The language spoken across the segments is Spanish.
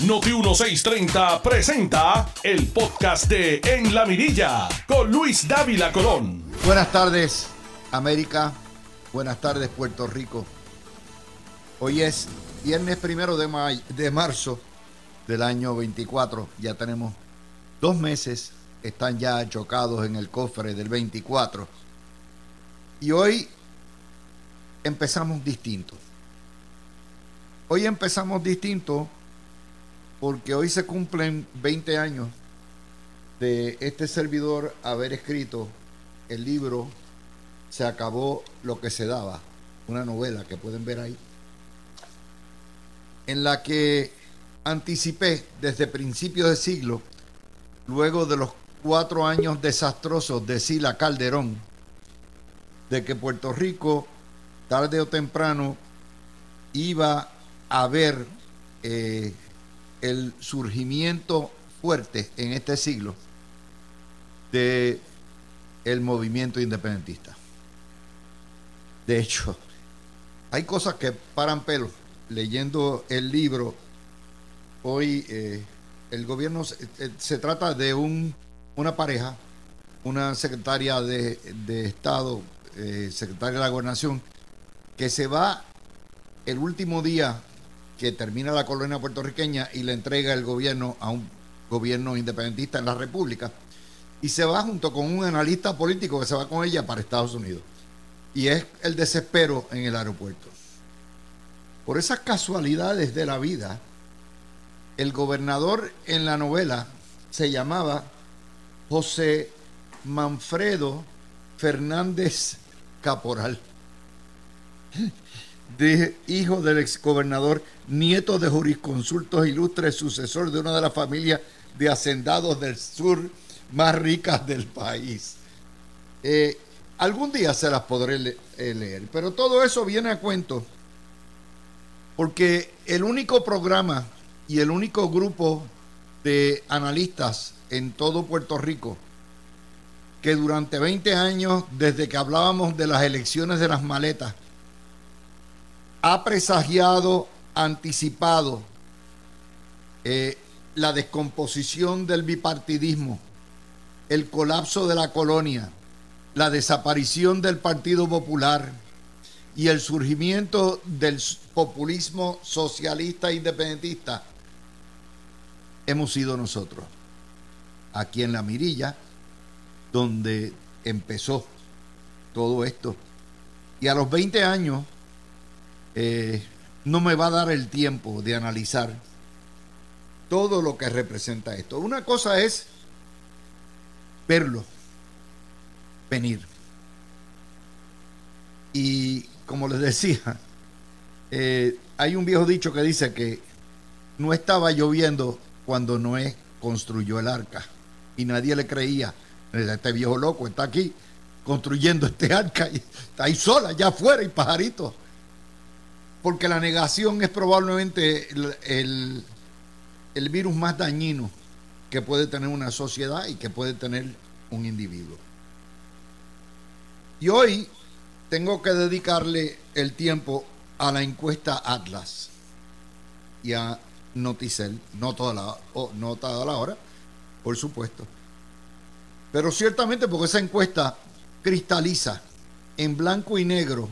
Noti 1630 presenta el podcast de En la Mirilla con Luis Dávila Colón. Buenas tardes, América. Buenas tardes, Puerto Rico. Hoy es viernes primero de, de marzo del año 24. Ya tenemos dos meses, están ya chocados en el cofre del 24. Y hoy empezamos distinto. Hoy empezamos distinto porque hoy se cumplen 20 años de este servidor haber escrito el libro Se acabó lo que se daba, una novela que pueden ver ahí, en la que anticipé desde principios de siglo, luego de los cuatro años desastrosos de Sila Calderón, de que Puerto Rico, tarde o temprano, iba a ver eh, el surgimiento fuerte en este siglo de el movimiento independentista. De hecho, hay cosas que paran pelo. Leyendo el libro, hoy eh, el gobierno se, eh, trata de un, una pareja, una secretaria de, Estado, eh, secretaria de la gobernación, que se va el último día que termina la colonia puertorriqueña y le entrega el gobierno a un gobierno independentista en la República. Y se va junto con un analista político que se va con ella para Estados Unidos. Y es el desespero en el aeropuerto. Por esas casualidades de la vida, el gobernador en la novela se llamaba José Manfredo Fernández Caporal de hijo del exgobernador, nieto de jurisconsultos ilustres, sucesor de una de las familias de hacendados del sur más ricas del país. Eh, algún día se las podré eh, leer, pero todo eso viene a cuento porque el único programa y el único grupo de analistas en todo Puerto Rico que durante 20 años, desde que hablábamos de las elecciones de las maletas, ha presagiado, anticipado eh, la descomposición del bipartidismo, el colapso de la colonia, la desaparición del Partido Popular y el surgimiento del populismo socialista independentista, hemos sido nosotros, aquí en la Mirilla, donde empezó todo esto. Y a los 20 años eh, no me va a dar el tiempo de analizar todo lo que representa esto. Una cosa es verlo, venir. Y como les decía, eh, hay un viejo dicho que dice que no estaba lloviendo cuando Noé construyó el arca y nadie le creía. Este viejo loco está aquí construyendo este arca y está ahí sola, allá afuera y pajaritos porque la negación es probablemente el, virus más dañino que puede tener una sociedad y que puede tener un individuo. Y hoy tengo que dedicarle el tiempo a la encuesta Atlas y a Noticel, no toda la, no toda la hora, por supuesto. Pero ciertamente porque esa encuesta cristaliza en blanco y negro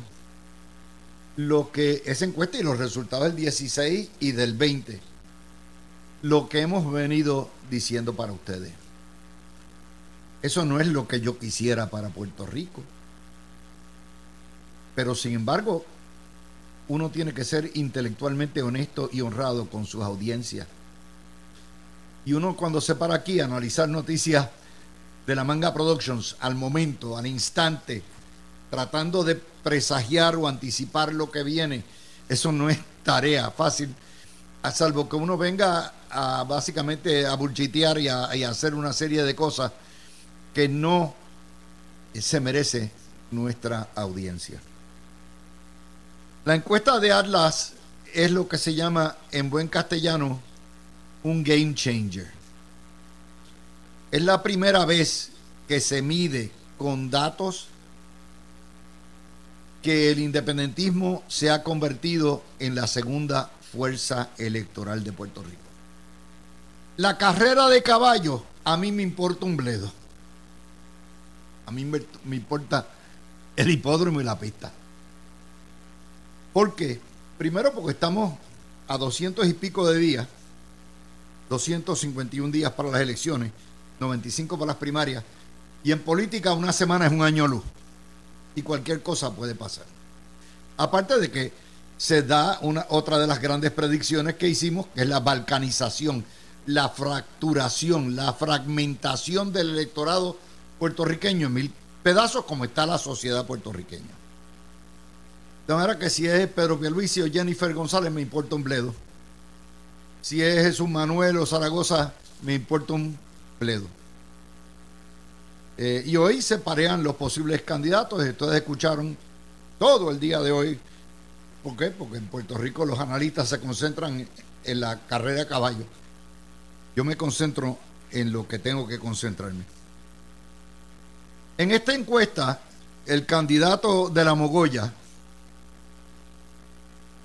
lo que esa encuesta y los resultados del 16 y del 20, lo que hemos venido diciendo para ustedes. Eso no es lo que yo quisiera para Puerto Rico. Pero sin embargo, uno tiene que ser intelectualmente honesto y honrado con sus audiencias. Y uno cuando se para aquí a analizar noticias de la Manga Productions al momento, al instante, tratando de presagiar o anticipar lo que viene, eso no es tarea fácil, a salvo que uno venga a básicamente a bullchitear y a, hacer una serie de cosas que no se merece nuestra audiencia. La encuesta de Atlas es lo que se llama en buen castellano un game changer. Es la primera vez que se mide con datos que el independentismo se ha convertido en la segunda fuerza electoral de Puerto Rico. La carrera de caballo, a mí me importa un bledo. A mí me, importa el hipódromo y la pista. ¿Por qué? Primero porque estamos a 200 y pico de días, 251 días para las elecciones, 95 para las primarias, y en política una semana es un año luz, y cualquier cosa puede pasar. Aparte de que se da una, otra de las grandes predicciones que hicimos, que es la balcanización, la fracturación, la fragmentación del electorado puertorriqueño en mil pedazos, como está la sociedad puertorriqueña. De manera que si es Pedro Pierluisi o Jennifer González, me importa un bledo. Si es Jesús Manuel o Zaragoza, me importa un bledo. Eh, y hoy se parean los posibles candidatos. Ustedes escucharon todo el día de hoy. ¿Por qué? Porque en Puerto Rico los analistas se concentran en la carrera de caballo. Yo me concentro en lo que tengo que concentrarme. En esta encuesta, el candidato de la Mogoya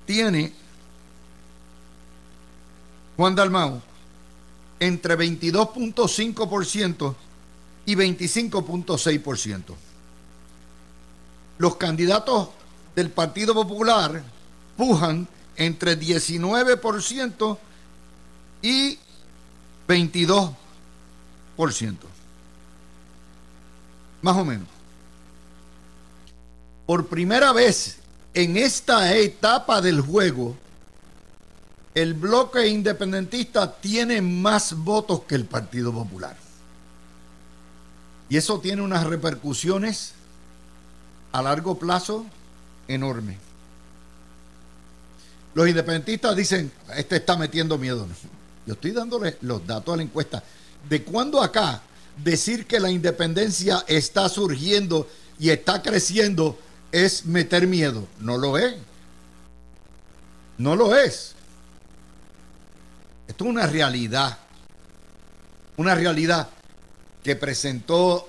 tiene Juan Dalmau entre 22.5% y 25.6%. Los candidatos del Partido Popular pujan entre 19% y 22%. Más o menos. Por primera vez en esta etapa del juego, el bloque independentista tiene más votos que el Partido Popular. Y eso tiene unas repercusiones a largo plazo enormes. Los independentistas dicen, este está metiendo miedo. Yo estoy dándole los datos a la encuesta. ¿De cuándo acá decir que la independencia está surgiendo y está creciendo es meter miedo. No lo es. No lo es. Esto es una realidad. Una realidad que presentó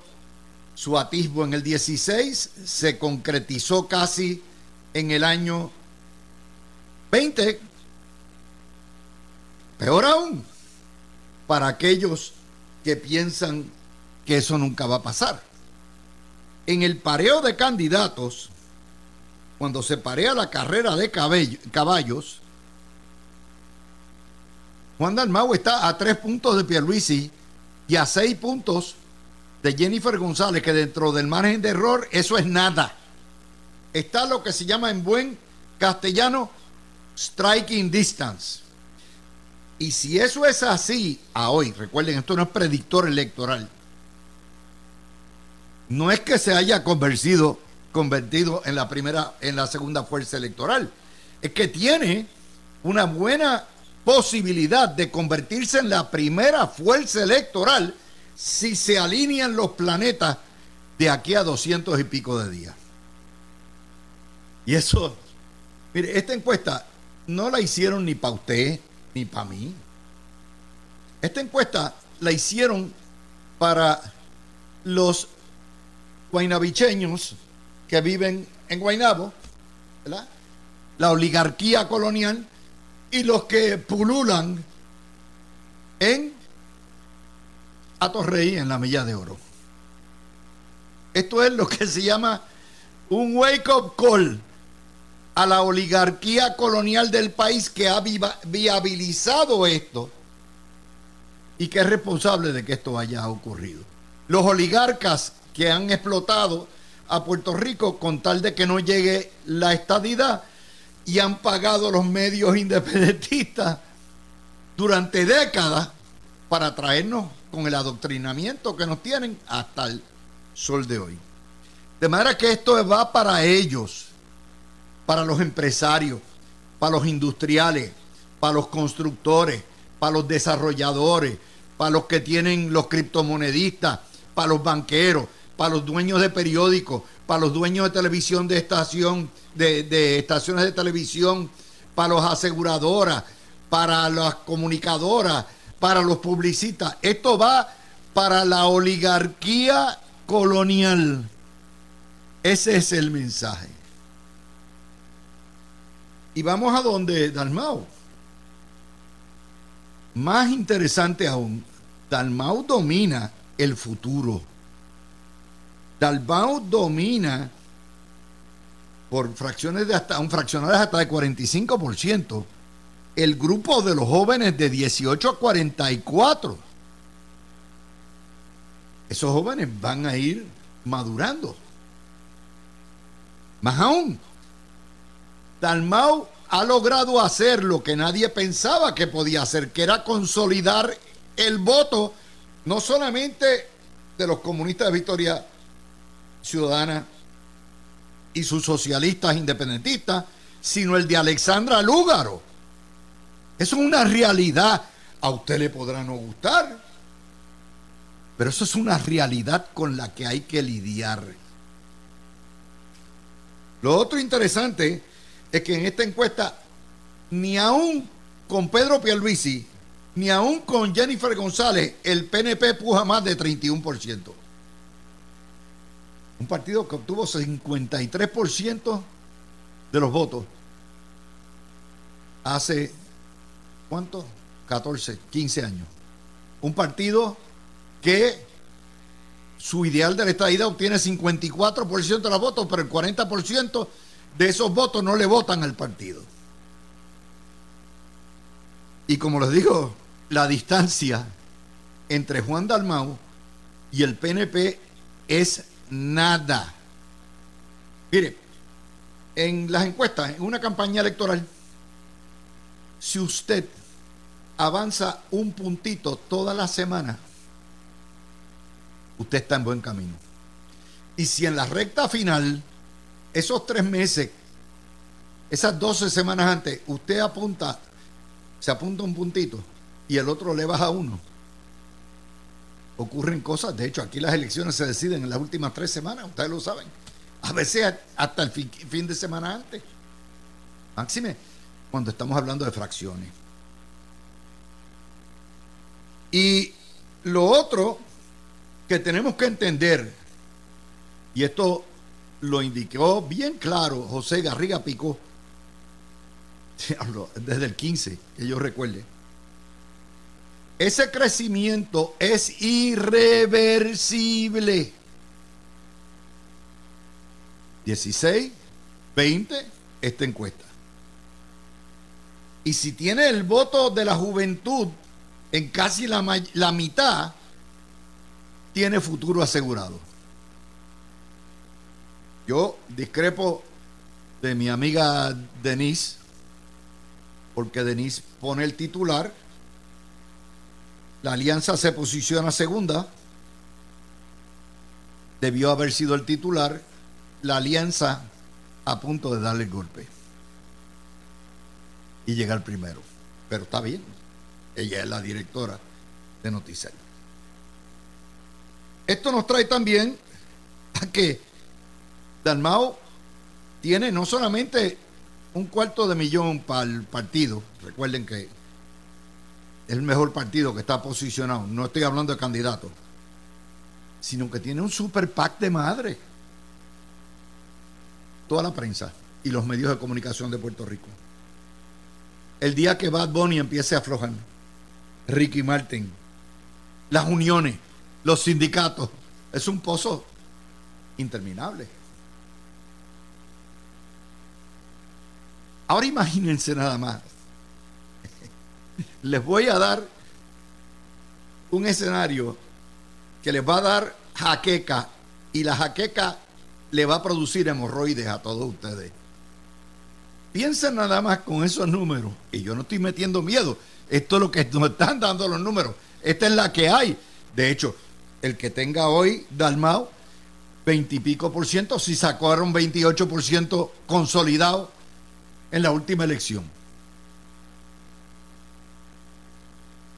su atisbo en el 16, se concretizó casi en el año 20. Peor aún, para aquellos que piensan que eso nunca va a pasar. En el pareo de candidatos, cuando se parea la carrera de caballos, Juan Dalmau está a tres puntos de Pierluisi y a seis puntos de Jennifer González, que dentro del margen de error eso es nada. Está lo que se llama en buen castellano striking distance. Y si eso es así a hoy, recuerden, esto no es predictor electoral, no es que se haya convertido, convertido en la primera, en la segunda fuerza electoral, es que tiene una buena posibilidad de convertirse en la primera fuerza electoral si se alinean los planetas de aquí a doscientos y pico de días. Y eso, mire, esta encuesta no la hicieron ni para usted ni para mí. Esta encuesta la hicieron para los guaynabicheños que viven en Guaynabo, la oligarquía colonial y los que pululan en Atorrey, en la Milla de Oro. Esto es lo que se llama un wake-up call a la oligarquía colonial del país que ha viabilizado esto y que es responsable de que esto haya ocurrido. Los oligarcas que han explotado a Puerto Rico con tal de que no llegue la estadidad y han pagado los medios independentistas durante décadas para traernos con el adoctrinamiento que nos tienen hasta el sol de hoy. De manera que esto va para ellos, para los empresarios, para los industriales, para los constructores, para los desarrolladores, para los que tienen los criptomonedistas, para los banqueros, para los dueños de periódicos, para los dueños de televisión de estación, de, estaciones de televisión, para las aseguradoras, para las comunicadoras, para los publicistas. Esto va para la oligarquía colonial. Ese es el mensaje. Y vamos a donde Dalmao. más interesante aún, Dalmau domina el futuro. Dalmau domina por fracciones de hasta un fraccionales hasta de 45% el grupo de los jóvenes de 18 a 44. Esos jóvenes van a ir madurando. Más aún, Dalmau ha logrado hacer lo que nadie pensaba que podía hacer, que era consolidar el voto no solamente de los comunistas de Victoria Ciudadana y sus socialistas independentistas, sino el de Alexandra Lúgaro. Eso es una realidad. A usted le podrá no gustar, pero eso es una realidad con la que hay que lidiar. Lo otro interesante es que en esta encuesta, ni aún con Pedro Pierluisi, ni aún con Jennifer González, el PNP puja más de 31%. Un partido que obtuvo 53% de los votos hace, ¿cuánto? 14, 15 años. Un partido que su ideal de la estadía obtiene 54% de los votos, pero el 40% de esos votos no le votan al partido. Y como les digo, la distancia entre Juan Dalmau y el PNP es nada. Mire, en las encuestas, en una campaña electoral, si usted avanza un puntito toda la semana, usted está en buen camino. Y si en la recta final, esos tres meses, esas 12 semanas antes, usted apunta, se apunta un puntito y el otro le baja uno, ocurren cosas. De hecho, aquí las elecciones se deciden en las últimas tres semanas, ustedes lo saben. A veces hasta el fin, de semana antes. Máxime, cuando estamos hablando de fracciones. Y lo otro que tenemos que entender, y esto lo indicó bien claro José Garriga Pico, desde el 15, que yo recuerde ese crecimiento es irreversible. 16, 20, esta encuesta. Y si tiene el voto de la juventud en casi la, mitad, tiene futuro asegurado. Yo discrepo de mi amiga Denise, porque Denise pone el titular la alianza se posiciona segunda. Debió haber sido el titular. La alianza a punto de darle el golpe. Y llegar primero. Pero está bien. Ella es la directora de Noticias. Esto nos trae también a que Dalmao tiene no solamente un cuarto de millón para el partido, recuerden que el mejor partido que está posicionado. No estoy hablando de candidatos, sino que tiene un super pack de madre. Toda la prensa y los medios de comunicación de Puerto Rico. El día que Bad Bunny empiece a aflojar, Ricky Martin, las uniones, los sindicatos, es un pozo interminable. Ahora imagínense nada más les voy a dar un escenario que les va a dar jaqueca y la jaqueca le va a producir hemorroides a todos ustedes. Piensen nada más con esos números. Y yo no estoy metiendo miedo. Esto es lo que nos están dando los números. Esta es la que hay. De hecho, el que tenga hoy Dalmao, 20 y pico por ciento, si sacaron 28 por ciento consolidado en la última elección.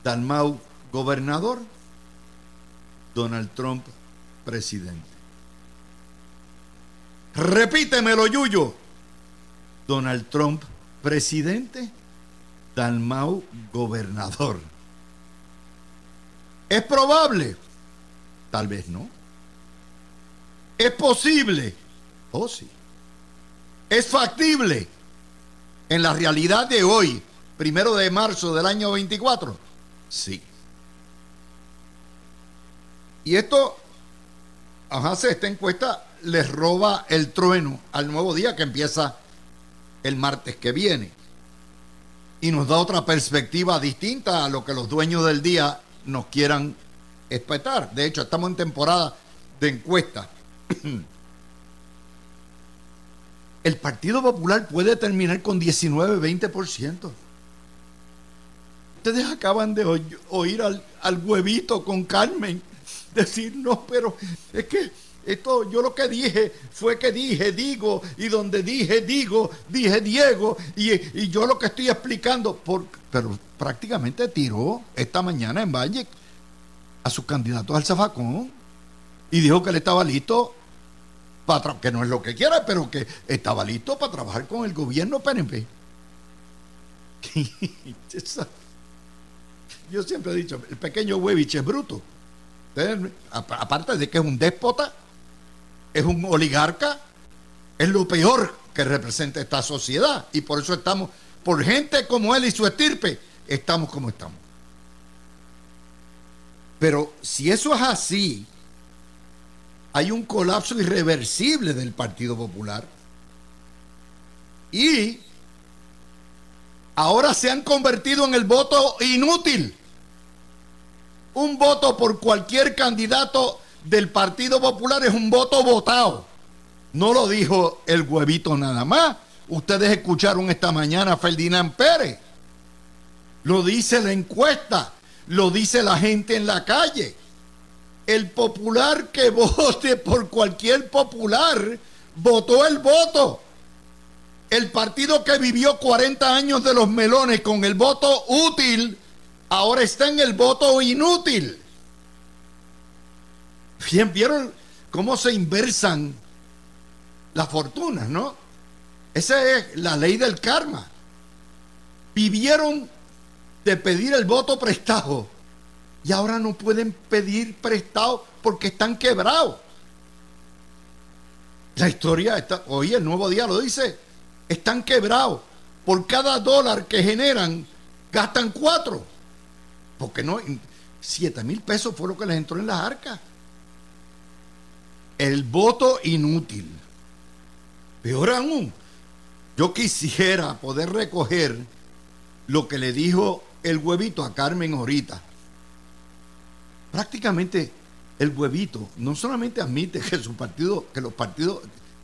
Dalmau gobernador, Donald Trump presidente. Repítemelo, Yuyo. Donald Trump presidente, Dalmau gobernador. ¿Es probable? Tal vez no. ¿Es posible? Oh, sí. ¿Es factible? En la realidad de hoy, primero de marzo del año 24, sí. Y esto, ajá, esta encuesta les roba el trueno al nuevo día que empieza el martes que viene. Y nos da otra perspectiva distinta a lo que los dueños del día nos quieran espetar. De hecho, estamos en temporada de encuesta. El Partido Popular puede terminar con 19-20%. Ustedes acaban de oír al, huevito con Carmen decir, no, pero es que esto, yo lo que dije fue que dije, digo, y donde dije, digo, dije Diego, y, yo lo que estoy explicando, por, pero prácticamente tiró esta mañana en Valle a su candidato al zafacón y dijo que él estaba listo para que no es lo que quiera, pero que estaba listo para trabajar con el gobierno PNP. Yo siempre he dicho, el pequeño Huevich es bruto. Aparte de que es un déspota, es un oligarca, es lo peor que representa esta sociedad. Y por eso estamos, por gente como él y su estirpe, estamos como estamos. Pero si eso es así, hay un colapso irreversible del Partido Popular. Y ahora se han convertido en el voto inútil. Un voto por cualquier candidato del Partido Popular es un voto votado. No lo dijo el huevito nada más. Ustedes escucharon esta mañana a Ferdinand Pérez. Lo dice la encuesta. Lo dice la gente en la calle. El popular que vote por cualquier popular votó el voto. El partido que vivió 40 años de los melones con el voto útil, ahora está en el voto inútil. Bien, vieron cómo se inversan las fortunas, ¿no? Esa es la ley del karma. Vivieron de pedir el voto prestado y ahora no pueden pedir prestado porque están quebrados. La historia está, hoy el nuevo día lo dice, están quebrados. Por cada dólar que generan, gastan cuatro. Porque no, siete mil pesos fue lo que les entró en las arcas el voto inútil. Peor aún, yo quisiera poder recoger lo que le dijo el huevito a Carmen ahorita. Prácticamente el huevito no solamente admite que su partido, que los partidos,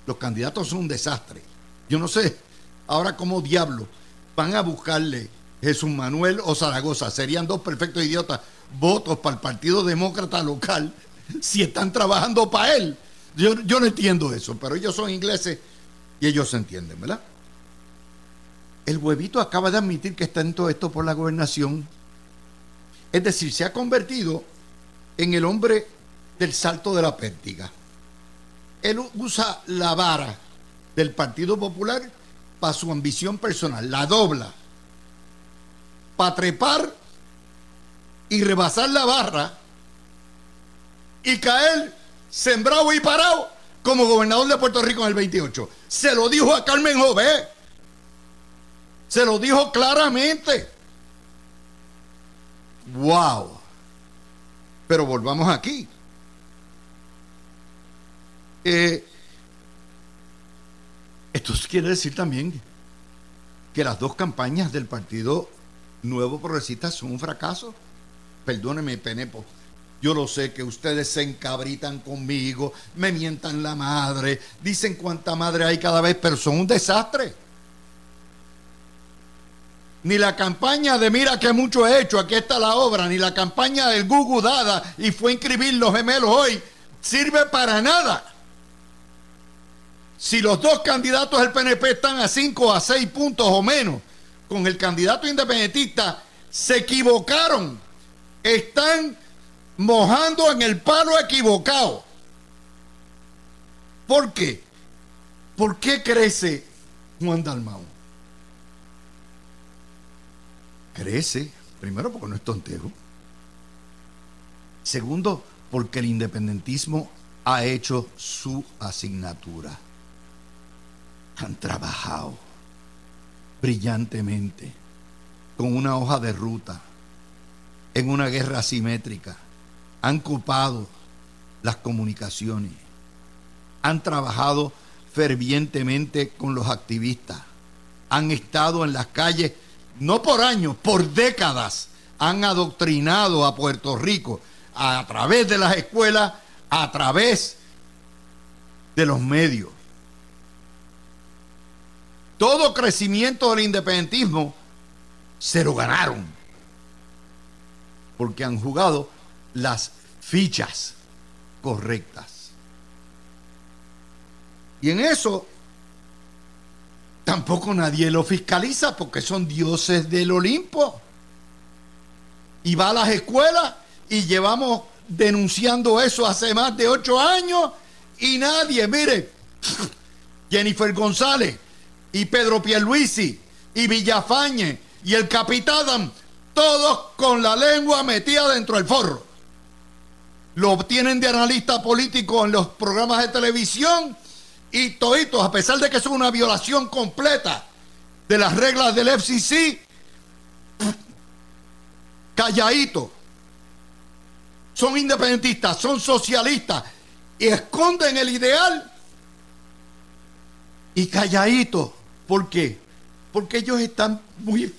los candidatos son un desastre. Yo no sé ahora cómo diablo van a buscarle Jesús Manuel o Zaragoza. Serían dos perfectos idiotas votos para el Partido Demócrata local si están trabajando para él. Yo, no entiendo eso, pero ellos son ingleses y ellos se entienden, ¿verdad? El huevito acaba de admitir que está en todo esto por la gobernación. Es decir, se ha convertido en el hombre del salto de la pértiga. Él usa la vara del Partido Popular para su ambición personal, la dobla, para trepar y rebasar la barra y caer sembrado y parado como gobernador de Puerto Rico en el 28. Se lo dijo a Carmen Jové. Se lo dijo claramente. Wow. Pero volvamos aquí. Eh, esto quiere decir también que las dos campañas del Partido Nuevo Progresista son un fracaso. Perdóneme, Penepo yo lo sé que ustedes se encabritan conmigo, me mientan la madre, dicen cuánta madre hay cada vez, pero son un desastre. Ni la campaña de mira que mucho he hecho, aquí está la obra, ni la campaña del Gugu Dada y fue a inscribir los gemelos hoy, sirve para nada. Si los dos candidatos del PNP están a 5 o a 6 puntos o menos con el candidato independentista, se equivocaron. Están mojando en el palo equivocado. ¿Por qué? ¿Por qué crece Juan Dalmau? Crece, primero porque no es tontejo. Segundo, porque el independentismo ha hecho su asignatura. Han trabajado brillantemente con una hoja de ruta en una guerra asimétrica, han copado las comunicaciones, han trabajado fervientemente con los activistas, han estado en las calles, no por años, por décadas, han adoctrinado a Puerto Rico a través de las escuelas, a través de los medios. Todo crecimiento del independentismo se lo ganaron. Porque han jugado las fichas correctas. Y en eso tampoco nadie lo fiscaliza porque son dioses del Olimpo. Y va a las escuelas y llevamos denunciando eso hace más de ocho años y nadie, mire, Jennifer González y Pedro Pierluisi y Villafañe y el Capitán, todos con la lengua metida dentro del forro. Lo obtienen de analista político en los programas de televisión y toditos, a pesar de que es una violación completa de las reglas del FCC, calladito. Son independentistas, son socialistas y esconden el ideal y calladito. ¿Por qué? Porque ellos están muy,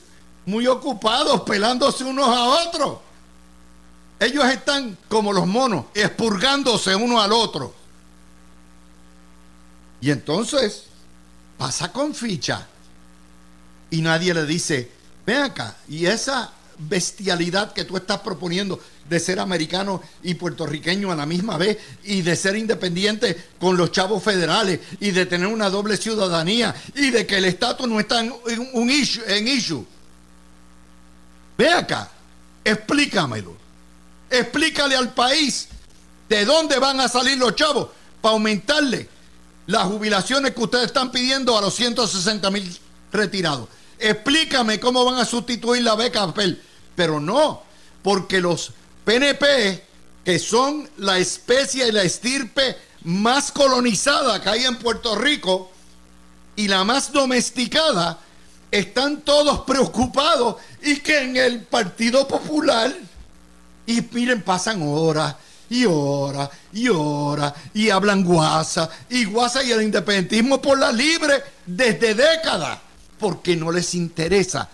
muy ocupados pelándose unos a otros. Ellos están como los monos, expurgándose uno al otro. Y entonces pasa con ficha. Y nadie le dice, ven acá, y esa bestialidad que tú estás proponiendo de ser americano y puertorriqueño a la misma vez y de ser independiente con los chavos federales y de tener una doble ciudadanía y de que el estatus no está en, un issue, en issue. Ve acá, explícamelo. Explícale al país de dónde van a salir los chavos para aumentarle las jubilaciones que ustedes están pidiendo a los 160 mil retirados. Explícame cómo van a sustituir la beca Pero no, porque los PNP, que son la especie y la estirpe más colonizada que hay en Puerto Rico y la más domesticada, están todos preocupados y que en el Partido Popular, y miren, pasan horas y horas y horas y hablan guasa y guasa y el independentismo por la libre desde décadas, porque no les interesa,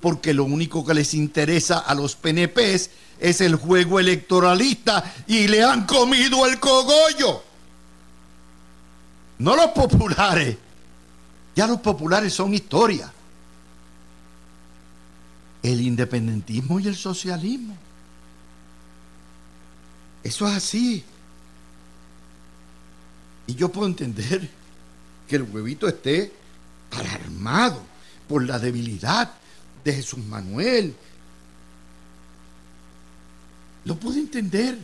porque lo único que les interesa a los PNPs es el juego electoralista y le han comido el cogollo. No los populares. Ya los populares son historia. El independentismo y el socialismo. Eso es así. Y yo puedo entender que el huevito esté alarmado por la debilidad de Jesús Manuel lo pude entender.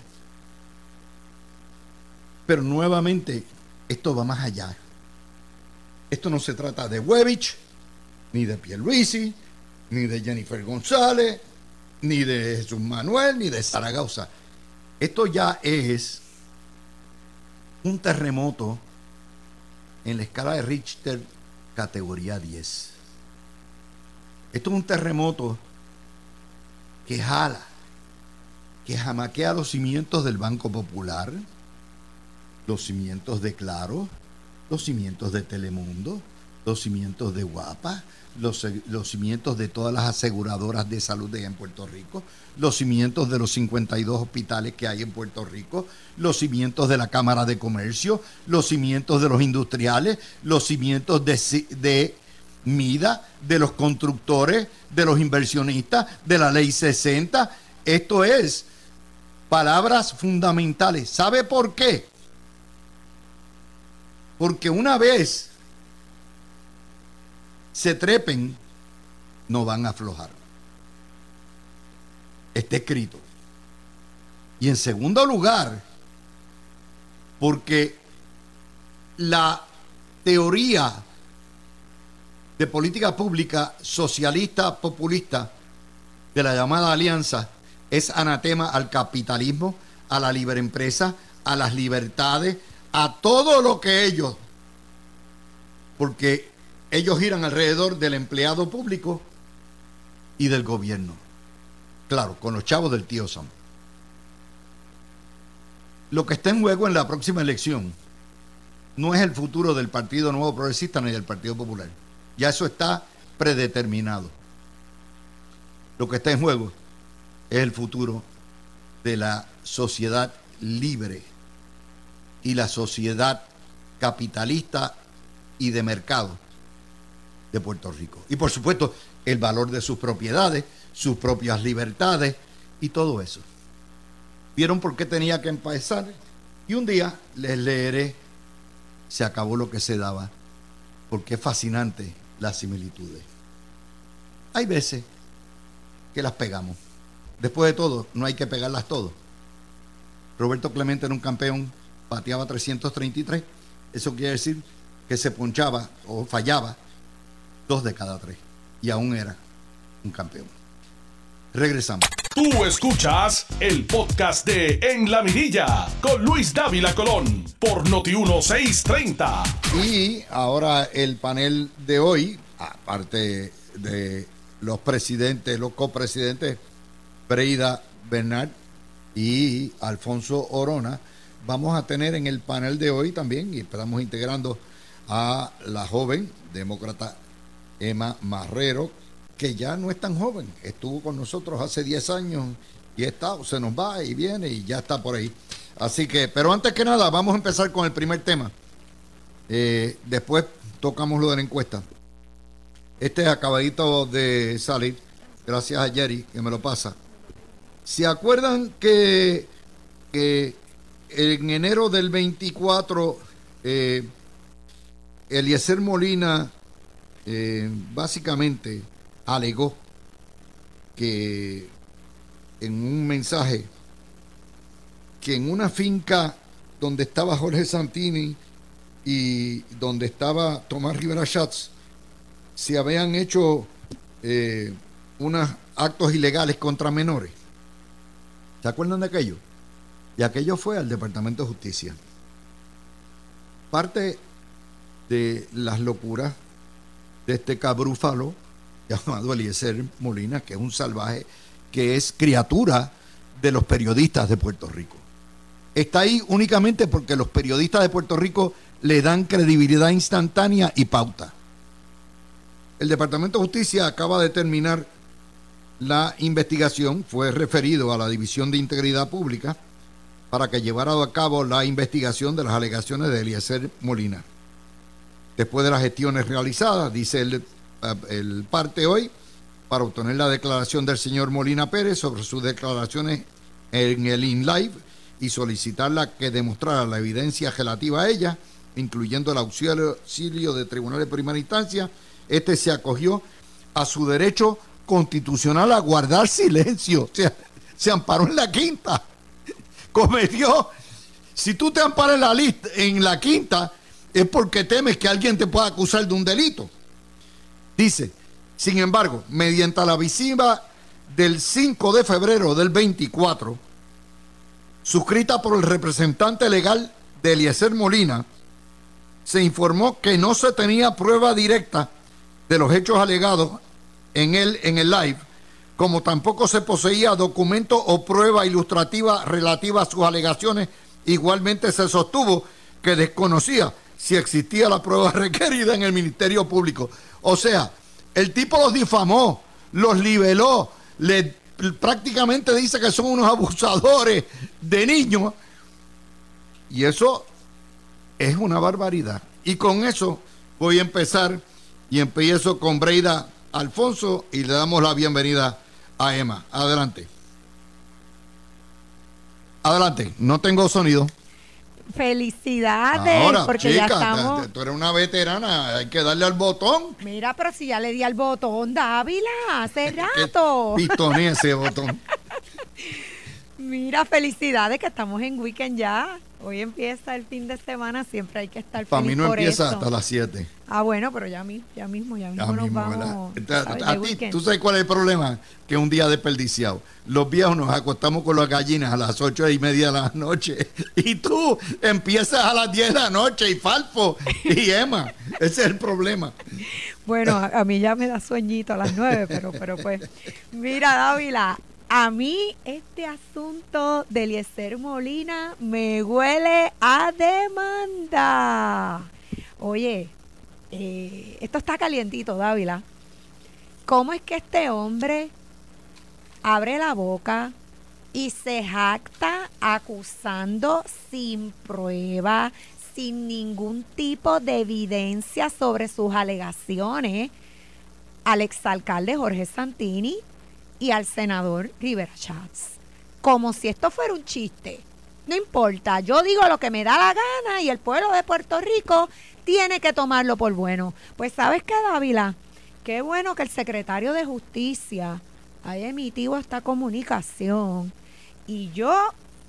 Pero nuevamente, esto va más allá. Esto no se trata de Webich, ni de Pierluisi, ni de Jennifer González, ni de Jesús Manuel, ni de Zaragoza. Esto ya es un terremoto en la escala de Richter categoría 10. Esto es un terremoto que jala que jamaquea los cimientos del Banco Popular, los cimientos de Claro, los cimientos de Telemundo, los cimientos de Guapa, los, los, cimientos de todas las aseguradoras de salud de en Puerto Rico, los cimientos de los 52 hospitales que hay en Puerto Rico, los cimientos de la Cámara de Comercio, los cimientos de los industriales, los cimientos de, de MIDA, de los constructores, de los inversionistas, de la Ley 60. Esto es palabras fundamentales. ¿Sabe por qué? Porque una vez se trepen, no van a aflojar. Está escrito. Y en segundo lugar, porque la teoría de política pública socialista populista de la llamada alianza es anatema al capitalismo, a la libre empresa, a las libertades, a todo lo que ellos, porque ellos giran alrededor del empleado público y del gobierno. Claro, con los chavos del tío Sam. Lo que está en juego en la próxima elección no es el futuro del Partido Nuevo Progresista ni del Partido Popular. Ya eso está predeterminado. Lo que está en juego es el futuro de la sociedad libre y la sociedad capitalista y de mercado de Puerto Rico. Y por supuesto, el valor de sus propiedades, sus propias libertades y todo eso. ¿Vieron por qué tenía que empezar? Y un día les leeré, se acabó lo que se daba, porque es fascinante las similitudes. Hay veces que las pegamos. Después de todo, no hay que pegarlas todas. Roberto Clemente era un campeón, pateaba 333. Eso quiere decir que se ponchaba o fallaba dos de cada tres. Y aún era un campeón. Regresamos. Tú escuchas el podcast de En la Mirilla con Luis Dávila Colón por Noti1630. Y ahora el panel de hoy, aparte de los presidentes, los copresidentes, Breida Bernard y Alfonso Orona, vamos a tener en el panel de hoy también, y estamos integrando a la joven demócrata Emma Marrero, que ya no es tan joven, estuvo con nosotros hace 10 años y está, se nos va y viene y ya está por ahí. Así que, pero antes que nada, vamos a empezar con el primer tema. Eh, después tocamos lo de la encuesta. Este es acabadito de salir, gracias a Jerry, que me lo pasa. ¿Se acuerdan que, en enero del 24, eh, Eliezer Molina eh, básicamente alegó que en un mensaje que en una finca donde estaba Jorge Santini y donde estaba Tomás Rivera Schatz, se habían hecho eh, unos actos ilegales contra menores. ¿Se acuerdan de aquello? Y aquello fue al Departamento de Justicia. Parte de las locuras de este cabrúfalo llamado Eliezer Molina, que es un salvaje, que es criatura de los periodistas de Puerto Rico. Está ahí únicamente porque los periodistas de Puerto Rico le dan credibilidad instantánea y pauta. El Departamento de Justicia acaba de terminar la investigación, fue referido a la División de Integridad Pública para que llevara a cabo la investigación de las alegaciones de Eliezer Molina. Después de las gestiones realizadas, dice el, el parte hoy, para obtener la declaración del señor Molina Pérez sobre sus declaraciones en el InLive y solicitarla que demostrara la evidencia relativa a ella, incluyendo el auxilio de tribunales de primera instancia este se acogió a su derecho constitucional a guardar silencio. O sea, se amparó en la quinta. Cometió. Si tú te amparas en la lista, en la quinta, es porque temes que alguien te pueda acusar de un delito. Dice, sin embargo, mediante la visiva del 5 de febrero del 24, suscrita por el representante legal de Eliezer Molina, se informó que no se tenía prueba directa de los hechos alegados en el, en el live, como tampoco se poseía documento o prueba ilustrativa relativa a sus alegaciones, igualmente se sostuvo que desconocía si existía la prueba requerida en el Ministerio Público. O sea, el tipo los difamó, los libeló, le, prácticamente dice que son unos abusadores de niños. Y eso es una barbaridad. Y con eso voy a empezar y empiezo con Breida Alfonso y le damos la bienvenida a Emma. Adelante. Adelante, no tengo sonido. Felicidades, porque ya estamos. Tú eres una veterana, hay que darle al botón. Mira, pero si ya le di al botón, Dávila, hace rato. Pitonea ese botón. Mira, felicidades que estamos en weekend ya. Hoy empieza el fin de semana, siempre hay que estar Para mí no empieza hasta las 7. Ah, bueno, pero ya, ya mismo, ya mismo nos vamos. A ti, ¿tú sabes cuál es el problema? Que es un día desperdiciado. Los viejos nos acostamos con las gallinas a las ocho y media de la noche. Y tú empiezas a las 10 de la noche y Falfo y Emma. Ese es el problema. Bueno, a, mí ya me da sueñito a las 9, pero, pero pues. Mira, Dávila, a mí este asunto de Eliezer Molina me huele a demanda. Oye, eh, esto está calientito, Dávila. ¿Cómo es que este hombre abre la boca y se jacta acusando sin prueba, sin ningún tipo de evidencia sobre sus alegaciones al exalcalde Jorge Santini y al senador Rivera Chats? Como si esto fuera un chiste. No importa, yo digo lo que me da la gana y el pueblo de Puerto Rico tiene que tomarlo por bueno. Pues sabes qué, Dávila, qué bueno que el secretario de Justicia haya emitido esta comunicación. Y yo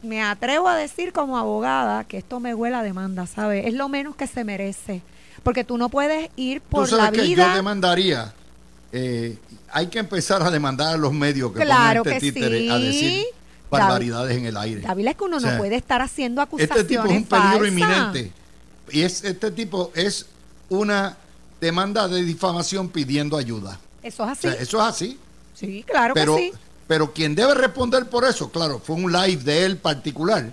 me atrevo a decir como abogada que esto me huele a demanda, ¿sabes? Es lo menos que se merece. Porque tú no puedes ir por ¿Tú sabes la que vida. yo demandaría. Eh, hay que empezar a demandar a los medios que Claro pongan este que títere a decir barbaridades en el aire. Dávila, es que uno O sea, no puede estar haciendo Este acusaciones tipo es un peligro inminente. Y es, este tipo es una demanda de difamación pidiendo ayuda. Eso es O así. sea, eso es así. sí, claro pero, que sí. pero quien debe responder por eso, claro, fue un live de él particular,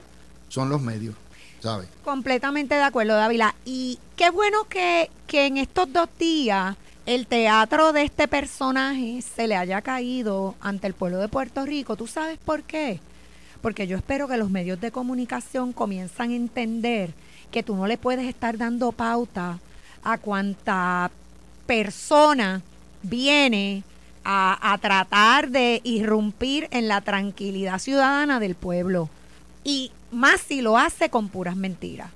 son los medios, ¿sabes? Completamente de acuerdo, Dávila. Y qué bueno que, que en estos dos días el teatro de este personaje se le haya caído ante el pueblo de Puerto Rico. ¿Tú sabes por qué? Porque yo espero que los medios de comunicación comienzan a entender que tú no le puedes estar dando pauta a cuanta persona viene a, a tratar de irrumpir en la tranquilidad ciudadana del pueblo. Y más si lo hace con puras mentiras.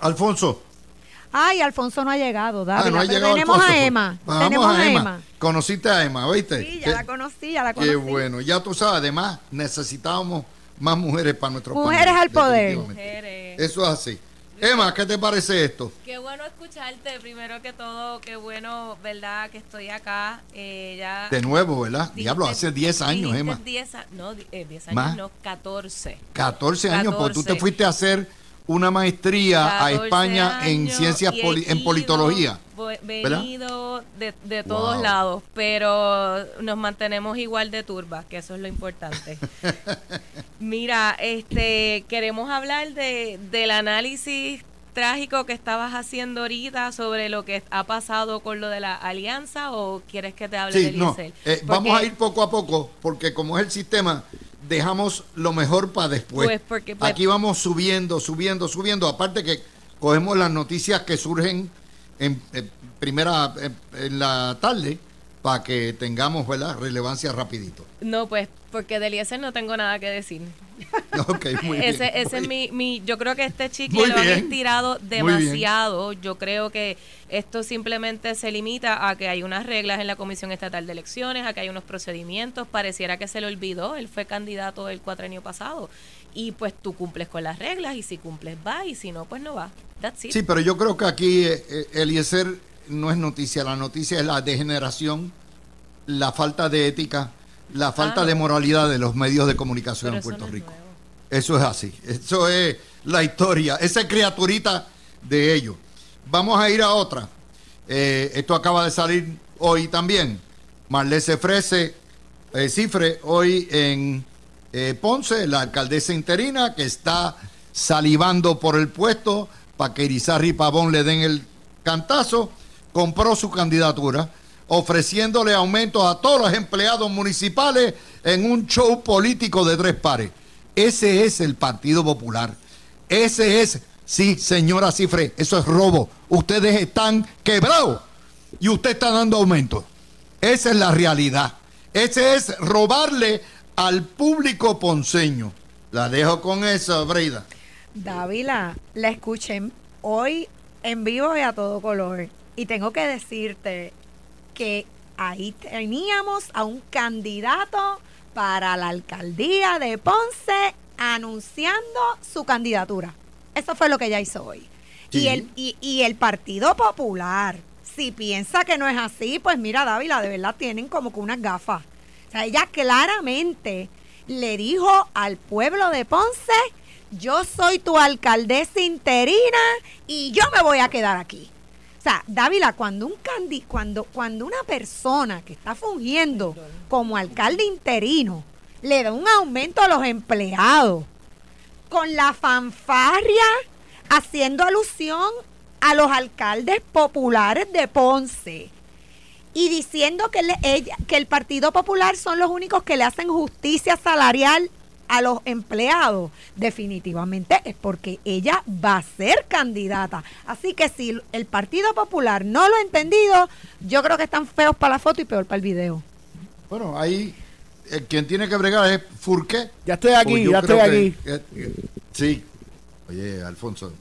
Alfonso. Ay, Alfonso no ha llegado, Ah, Dávila, no ha llegado tenemos Alfonso, a pues. Emma. Tenemos a Emma. Conociste a Emma, ¿viste? Sí, ya Qué- la conocí, ya la conocí. Qué bueno. Ya tú sabes, además necesitábamos más mujeres para nuestro Mujeres panel, al poder. Mujeres. Eso es así. Emma, ¿qué te parece esto? Qué bueno escucharte, primero que todo, qué bueno, ¿verdad? Que estoy acá. Eh, ya De nuevo, ¿verdad? dijiste- Diablo, hace 10 años, Emma. 10 a- no, di- eh, 10 años, ¿Más? no, 14. 14 años, porque tú te 14. fuiste a hacer una maestría a 14 España en ciencias poli- en politología. Venido de, de todos Wow. lados, pero nos mantenemos igual de turbas, que eso es lo importante. Mira, este queremos hablar de, del análisis trágico que estabas haciendo ahorita sobre lo que ha pasado con lo de la alianza o quieres que te hable Sí, de no. Eh, vamos a ir poco a poco, porque como es el sistema, dejamos lo mejor para después. Pues, porque, pues- Aquí vamos subiendo, subiendo, subiendo. Aparte que cogemos las noticias que surgen en, en primera en, en la tarde para que tengamos ¿verdad? relevancia rapidito. No, pues porque de Eliezer no tengo nada que decir. Ok, muy bien. ese ese es mi, mi, yo creo que este chicle lo han estirado demasiado. Yo creo que esto simplemente se limita a que hay unas reglas en la Comisión Estatal de Elecciones, a que hay unos procedimientos. Pareciera que se le olvidó. Él fue candidato el cuatrenio pasado. Y pues tú cumples con las reglas y si cumples va y si no, pues no va. That's it. Sí, pero yo creo que aquí eh, eh, Eliezer no es noticia. La noticia es la degeneración, la falta de ética, la falta Ah. de moralidad de los medios de comunicación en Puerto no Rico. Eso es así. Eso es la historia. Esa criaturita de ellos. Vamos a ir a otra. Eh, esto acaba de salir hoy también. Marlene Cifre, eh, Cifre hoy en eh, Ponce, la alcaldesa interina que está salivando por el puesto para que Irizarry y Pavón le den el cantazo, compró su candidatura ofreciéndole aumentos a todos los empleados municipales en un show político de tres pares. Ese es el Partido Popular. Ese es, sí, señora Cifre, eso es robo. Ustedes están quebrados y usted está dando aumentos. Esa es la realidad. Ese es robarle al público ponceño. La dejo con eso, Breida. Dávila, la escuché hoy en vivo y a todo color. Y tengo que decirte que ahí teníamos a un candidato para la alcaldía de Ponce anunciando su candidatura. Eso fue lo que ella hizo hoy. Sí. Y, el, y, y el Partido Popular, si piensa que no es así, pues mira, Dávila, de verdad tienen como que unas gafas. O sea, ella claramente le dijo al pueblo de Ponce, yo soy tu alcaldesa interina y yo me voy a quedar aquí. Sea, Dávila, cuando un candi, cuando, cuando una persona que está fungiendo como alcalde interino le da un aumento a los empleados con la fanfarria haciendo alusión a los alcaldes populares de Ponce y diciendo que el Partido Popular son los únicos que le hacen justicia salarial a los empleados, definitivamente es porque ella va a ser candidata. Así que si el Partido Popular no lo ha entendido, yo creo que están feos para la foto y peor para el video. Bueno, ahí eh, quien tiene que bregar es Furqué. Ya estoy aquí, Pues ya estoy que- aquí. eh, eh, sí. Oye, Alfonso,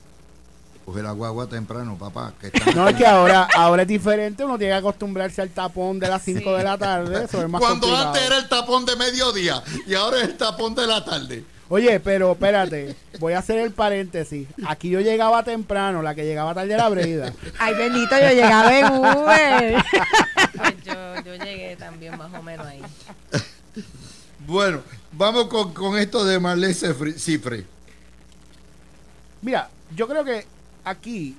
coge la guagua temprano, papá. Que está- No, es que ahora, ahora es diferente, uno tiene que acostumbrarse al tapón de las 5 Sí. de la tarde, eso es más Cuando complicado. antes era el tapón de mediodía y ahora es el tapón de la tarde. Oye, pero espérate, voy a hacer el paréntesis. Aquí yo llegaba temprano, la que llegaba tarde era Breida. Ay, bendito, yo llegaba en Uber. Pues yo, yo llegué también más o menos ahí. Bueno, vamos con, con esto de Marlene Cifre. Cifre. Mira, yo creo que aquí,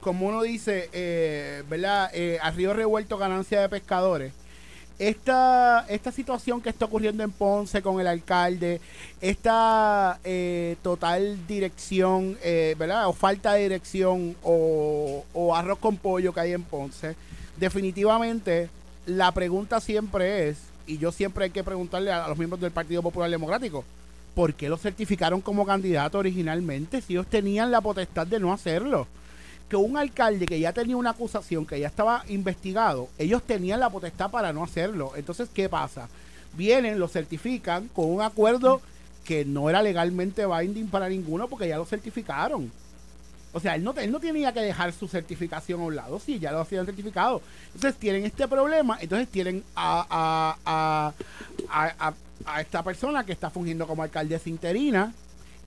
como uno dice, eh, ¿verdad? Eh, río revuelto ganancia de pescadores. Esta, esta situación que está ocurriendo en Ponce con el alcalde, esta eh, total dirección, eh, ¿verdad? O falta de dirección o, o arroz con pollo que hay en Ponce, definitivamente la pregunta siempre es, y yo siempre hay que preguntarle a, a los miembros del Partido Popular Democrático, ¿por qué lo certificaron como candidato originalmente si ellos tenían la potestad de no hacerlo? Que un alcalde que ya tenía una acusación, que ya estaba investigado, ellos tenían la potestad para no hacerlo. Entonces, ¿qué pasa? Vienen, lo certifican con un acuerdo que no era legalmente binding para ninguno porque ya lo certificaron. O sea, él no, él no tenía que dejar su certificación a un lado, sí, ya lo hacían certificado. Entonces tienen este problema, entonces tienen a, a, a, a, a- esta persona que está fungiendo como alcaldesa interina,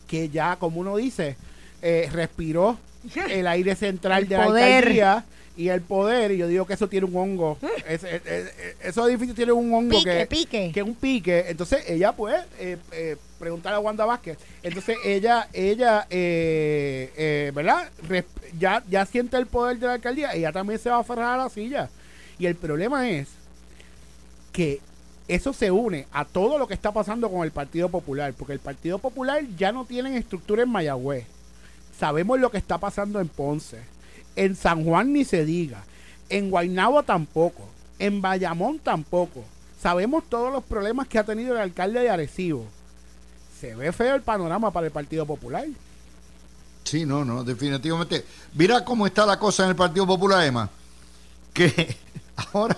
que ya, como uno dice, eh, respiró el aire central El de la poder. alcaldía y el poder, y yo digo que eso tiene un hongo. Es- es- es- es- esos edificios tienen un hongo Pique, que, pique. que es un pique. Entonces ella pues eh, eh, preguntar a Wanda Vázquez. Entonces ella, ella, eh, ¿verdad? Ya, ya siente el poder de la alcaldía. Ella también se va a aferrar a la silla. Y el problema es que eso se une a todo lo que está pasando con el Partido Popular, porque el Partido Popular ya no tiene estructura en Mayagüez. Sabemos lo que está pasando en Ponce. En San Juan ni se diga. En Guaynabo tampoco. En Bayamón tampoco. Sabemos todos los problemas que ha tenido el alcalde de Arecibo. Se ve feo el panorama para el Partido Popular. Sí, no, no, definitivamente. Mira cómo está la cosa en el Partido Popular, Emma. Que ahora,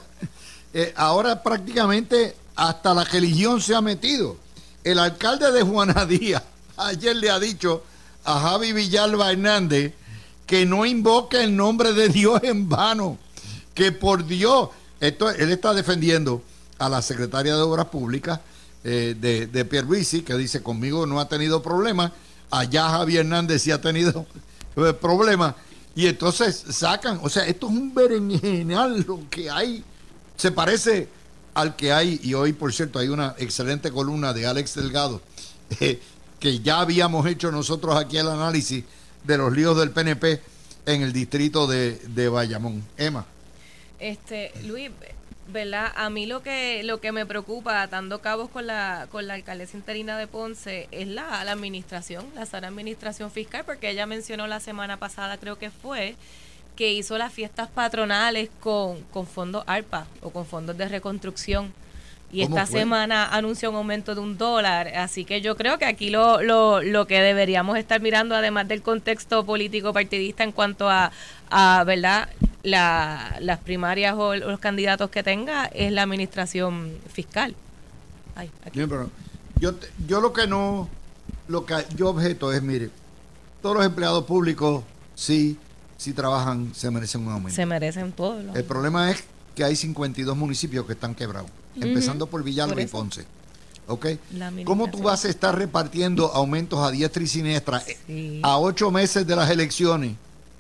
eh, ahora prácticamente hasta la religión se ha metido. El alcalde de Juana Díaz ayer le ha dicho a Javi Villalba Hernández que no invoque el nombre de Dios en vano. Que por Dios, esto, él está defendiendo a la secretaria de Obras Públicas eh, de, de Pierluisi, que dice conmigo no ha tenido problemas. Allá Javi Hernández sí ha tenido problemas. Y entonces sacan, o sea, esto es un berenjenal lo que hay. Se parece al que hay, y hoy por cierto hay una excelente columna de Alex Delgado, eh, que ya habíamos hecho nosotros aquí el análisis de los líos del PNP en el distrito de, de Bayamón. Emma. Este, Luis, ¿verdad? A mí lo que lo que me preocupa, atando cabos con la con la alcaldesa interina de Ponce, es la, la administración, la sana administración fiscal, porque ella mencionó la semana pasada, creo que fue, que hizo las fiestas patronales con, con fondos ARPA o con fondos de reconstrucción. Y ¿Cómo esta fue? semana anunció un aumento de un dólar. Así que yo creo que aquí lo, lo, lo que deberíamos estar mirando, además del contexto político partidista en cuanto a, a ¿verdad? La, las primarias o los candidatos que tenga, es la administración fiscal. Ay, aquí. Yo, yo lo que no, lo que yo objeto es, mire, todos los empleados públicos, sí, sí trabajan, se merecen un aumento. Se merecen todos los... El problema es que hay 52 municipios que están quebrados, empezando por Villalba Por y. Ponce. ¿Ok? ¿Cómo tú vas a estar repartiendo aumentos a diestra y siniestra eh, Sí. a ocho meses de las elecciones?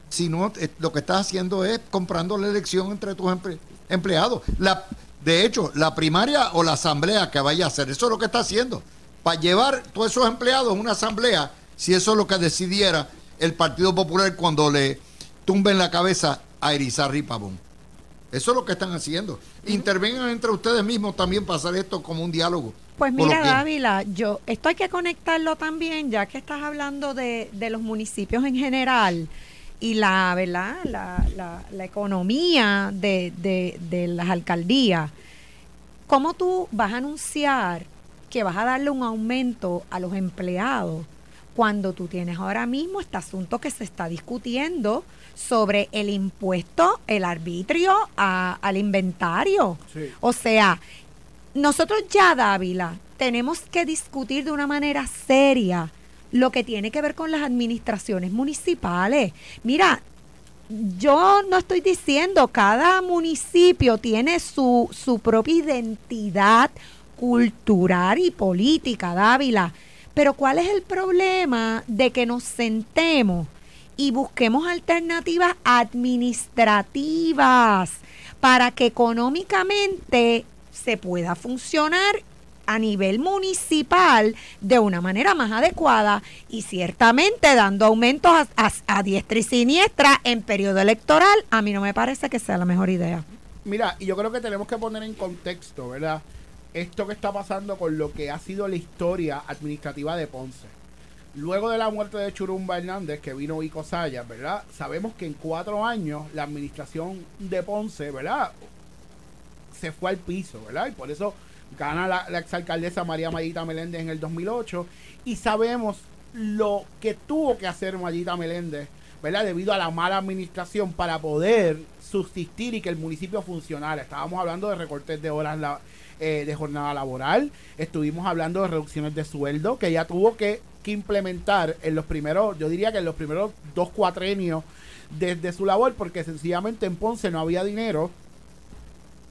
Si no, eh, lo que estás haciendo es comprando la elección entre tus emple- empleados. La, de hecho, la primaria o la asamblea que vaya a hacer, eso es lo que está haciendo. Para llevar todos esos empleados a una asamblea, si eso es lo que decidiera el Partido Popular cuando le tumben la cabeza a Irizarry Pavón. Eso es lo que están haciendo. Intervengan entre ustedes mismos también para hacer esto como un diálogo. Pues mira, Dávila, yo, esto hay que conectarlo también, ya que estás hablando de, de los municipios en general y la, ¿verdad? La, la- la economía de, de- de las alcaldías. ¿Cómo tú vas a anunciar que vas a darle un aumento a los empleados cuando tú tienes ahora mismo este asunto que se está discutiendo sobre el impuesto, el arbitrio a- al inventario? Sí. O sea, nosotros ya, Dávila, tenemos que discutir de una manera seria lo que tiene que ver con las administraciones municipales. Mira, yo no estoy diciendo, cada municipio tiene su, su propia identidad cultural y política, Dávila. Pero ¿cuál es el problema de que nos sentemos y busquemos alternativas administrativas para que económicamente se pueda funcionar a nivel municipal de una manera más adecuada y ciertamente dando aumentos a, diestra y siniestra en periodo electoral, a mí no me parece que sea la mejor idea. Mira, y yo creo que tenemos que poner en contexto, ¿verdad? Esto que está pasando con lo que ha sido la historia administrativa de Ponce. Luego de la muerte de Churumba Hernández, que vino Ico Sayas, ¿verdad? Sabemos que en cuatro años la administración de Ponce, ¿verdad? Se fue al piso, ¿verdad? Y por eso gana la, exalcaldesa María Mayita Meléndez en el 2008. Y sabemos lo que tuvo que hacer Mayita Meléndez, ¿verdad? Debido a la mala administración para poder subsistir y que el municipio funcionara. Estábamos hablando de recortes de horas eh, de jornada laboral, estuvimos hablando de reducciones de sueldo que ella tuvo que, que implementar en los primeros, yo diría que en los primeros dos cuatrenios desde su labor, porque sencillamente en Ponce no había dinero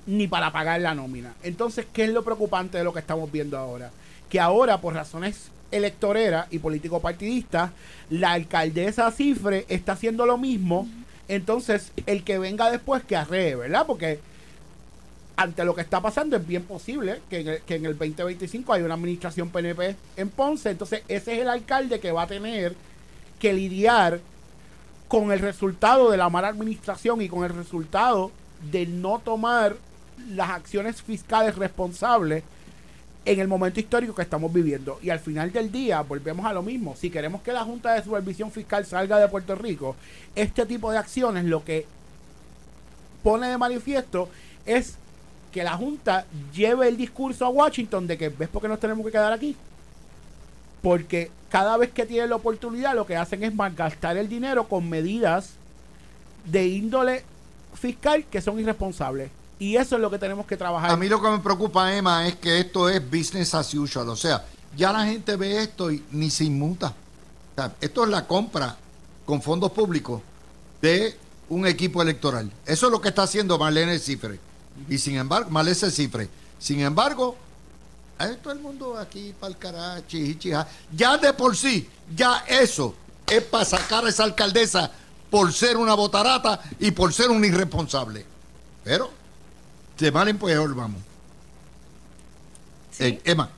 ni para pagar la nómina. Entonces, ¿qué es lo preocupante de lo que estamos viendo ahora? Que ahora, por razones electoreras y político-partidistas, la alcaldesa Cifre está haciendo lo mismo. Entonces, el que venga después que arree, ¿verdad? Porque ante lo que está pasando es bien posible que en, el, que en el 2025 haya una administración PNP en Ponce. Entonces, ese es el alcalde que va a tener que lidiar con el resultado de la mala administración y con el resultado de no tomar las acciones fiscales responsables en el momento histórico que estamos viviendo. Y al final del día volvemos a lo mismo. Si queremos que la Junta de Supervisión Fiscal salga de Puerto Rico, este tipo de acciones lo que pone de manifiesto es que la Junta lleve el discurso a Washington de que ves por qué nos tenemos que quedar aquí. Porque cada vez que tienen la oportunidad lo que hacen es malgastar el dinero con medidas de índole fiscal que son irresponsables. Y eso es lo que tenemos que trabajar. A mí lo que me preocupa, Emma, es que esto es business as usual. O sea, ya la gente ve esto y ni se inmuta. Esto es la compra con fondos públicos de un equipo electoral. Eso es lo que está haciendo Marlene Cifre. Y sin embargo, Marlene Cifre. Sin embargo, eh, todo el mundo aquí para el carachi. Ya de por sí, ya eso es para sacar a esa alcaldesa por ser una botarata y por ser un irresponsable. Pero, de mal en peor vamos. Sí. Eh, Emma.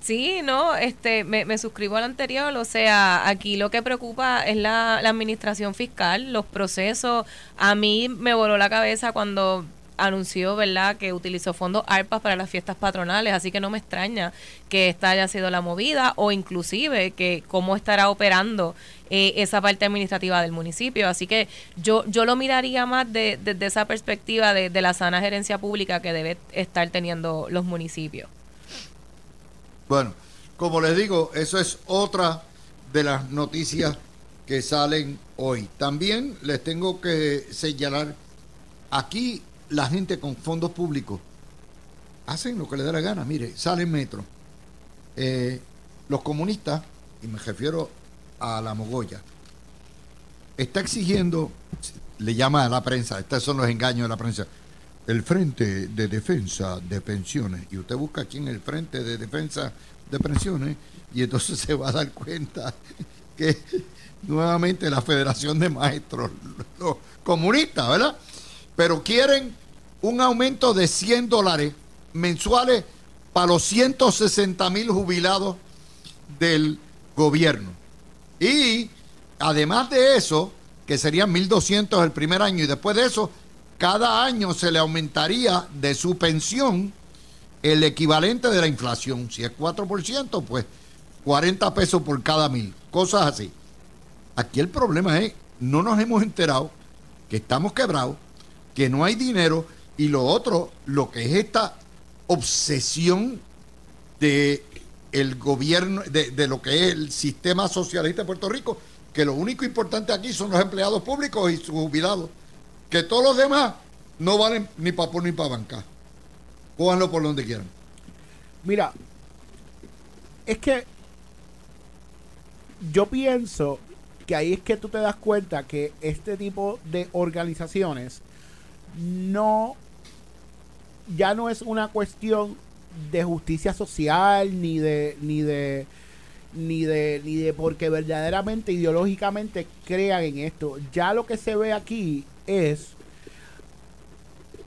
Sí, no, este, me, me suscribo al anterior, o sea, aquí lo que preocupa es la, la administración fiscal, los procesos. A mí me voló la cabeza cuando anunció, ¿verdad?, que utilizó fondos ARPA para las fiestas patronales, así que no me extraña que esta haya sido la movida o inclusive que cómo estará operando eh, esa parte administrativa del municipio. Así que yo, yo lo miraría más de- desde esa perspectiva de, de la sana gerencia pública que debe estar teniendo los municipios. Bueno, como les digo, eso es otra de las noticias que salen hoy. También les tengo que señalar, aquí la gente con fondos públicos hacen lo que les da la gana. Mire, sale en metro. Eh, los comunistas, y me refiero a la mogolla, está exigiendo, le llama a la prensa, estos son los engaños de la prensa, el Frente de Defensa de Pensiones. Y usted busca aquí en el Frente de Defensa de Pensiones y entonces se va a dar cuenta que nuevamente la Federación de Maestros, los comunistas, ¿verdad? Pero quieren un aumento de 100 dólares mensuales para los 160 mil jubilados del gobierno. Y además de eso, que serían 1.200 el primer año y después de eso, cada año se le aumentaría de su pensión el equivalente de la inflación. Si es 4%, pues 40 pesos por cada mil, cosas así. Aquí el problema es, no nos hemos enterado que estamos quebrados, que no hay dinero y lo otro, lo que es esta obsesión de el gobierno, de, de lo que es el sistema socialista de Puerto Rico, que lo único importante aquí son los empleados públicos y sus jubilados, que todos los demás no valen ni para por ni para bancar. Cójanlo por donde quieran. Mira, es que yo pienso que ahí es que tú te das cuenta que este tipo de organizaciones no ya no es una cuestión de justicia social ni de ni de ni de ni de porque verdaderamente ideológicamente crean en esto. Ya lo que se ve aquí es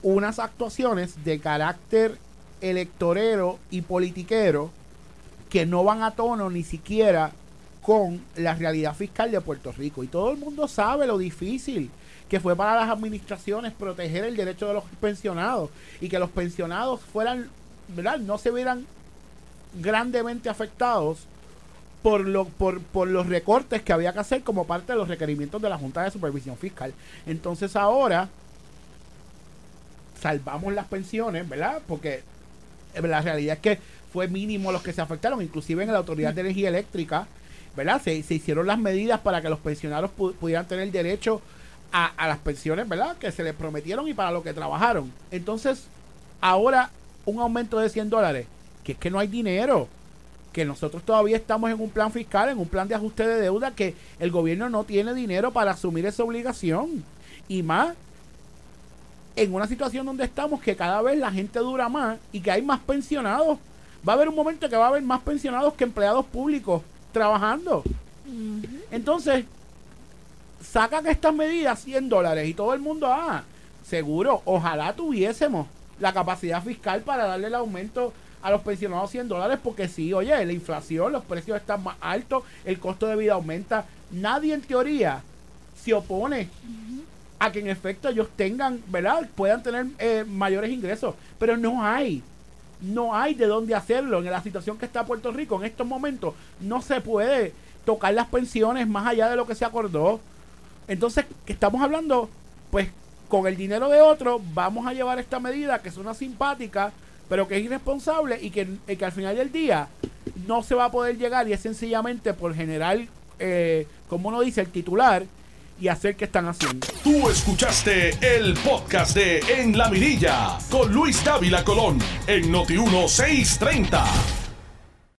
unas actuaciones de carácter electorero y politiquero que no van a tono ni siquiera con la realidad fiscal de Puerto Rico. Y todo el mundo sabe lo difícil que fue para las administraciones proteger el derecho de los pensionados y que los pensionados fueran, ¿verdad? No se vieran grandemente afectados por, lo, por, por los recortes que había que hacer como parte de los requerimientos de la Junta de Supervisión Fiscal. Entonces ahora salvamos las pensiones, ¿verdad? Porque eh, la realidad es que fue mínimo los que se afectaron, inclusive en la Autoridad de Energía Eléctrica, ¿verdad? Se, se hicieron las medidas para que los pensionados pudieran tener derecho a, a, las pensiones, ¿verdad? Que se les prometieron y para lo que trabajaron. Entonces, ahora un aumento de 100 dólares, que es que no hay dinero, que nosotros todavía estamos en un plan fiscal, en un plan de ajuste de deuda, que el gobierno no tiene dinero para asumir esa obligación. Y más, en una situación donde estamos que cada vez la gente dura más y que hay más pensionados. Va a haber un momento que va a haber más pensionados que empleados públicos trabajando. Entonces, sacan estas medidas 100 dólares y todo el mundo, ah, seguro, ojalá tuviésemos la capacidad fiscal para darle el aumento a los pensionados 100 dólares porque sí, oye, la inflación, los precios están más altos, el costo de vida aumenta. Nadie en teoría se opone a que en efecto ellos tengan, ¿verdad? Puedan tener eh, mayores ingresos, pero no hay. No hay de dónde hacerlo. En la situación que está Puerto Rico en estos momentos, no se puede tocar las pensiones más allá de lo que se acordó. Entonces, que estamos hablando, pues con el dinero de otro, vamos a llevar esta medida que es una simpática, pero que es irresponsable y que, y que al final del día no se va a poder llegar y es sencillamente por generar, eh, como uno dice, el titular y hacer que están haciendo. Tú escuchaste el podcast de En la Mirilla con Luis Dávila Colón en Noti 1630.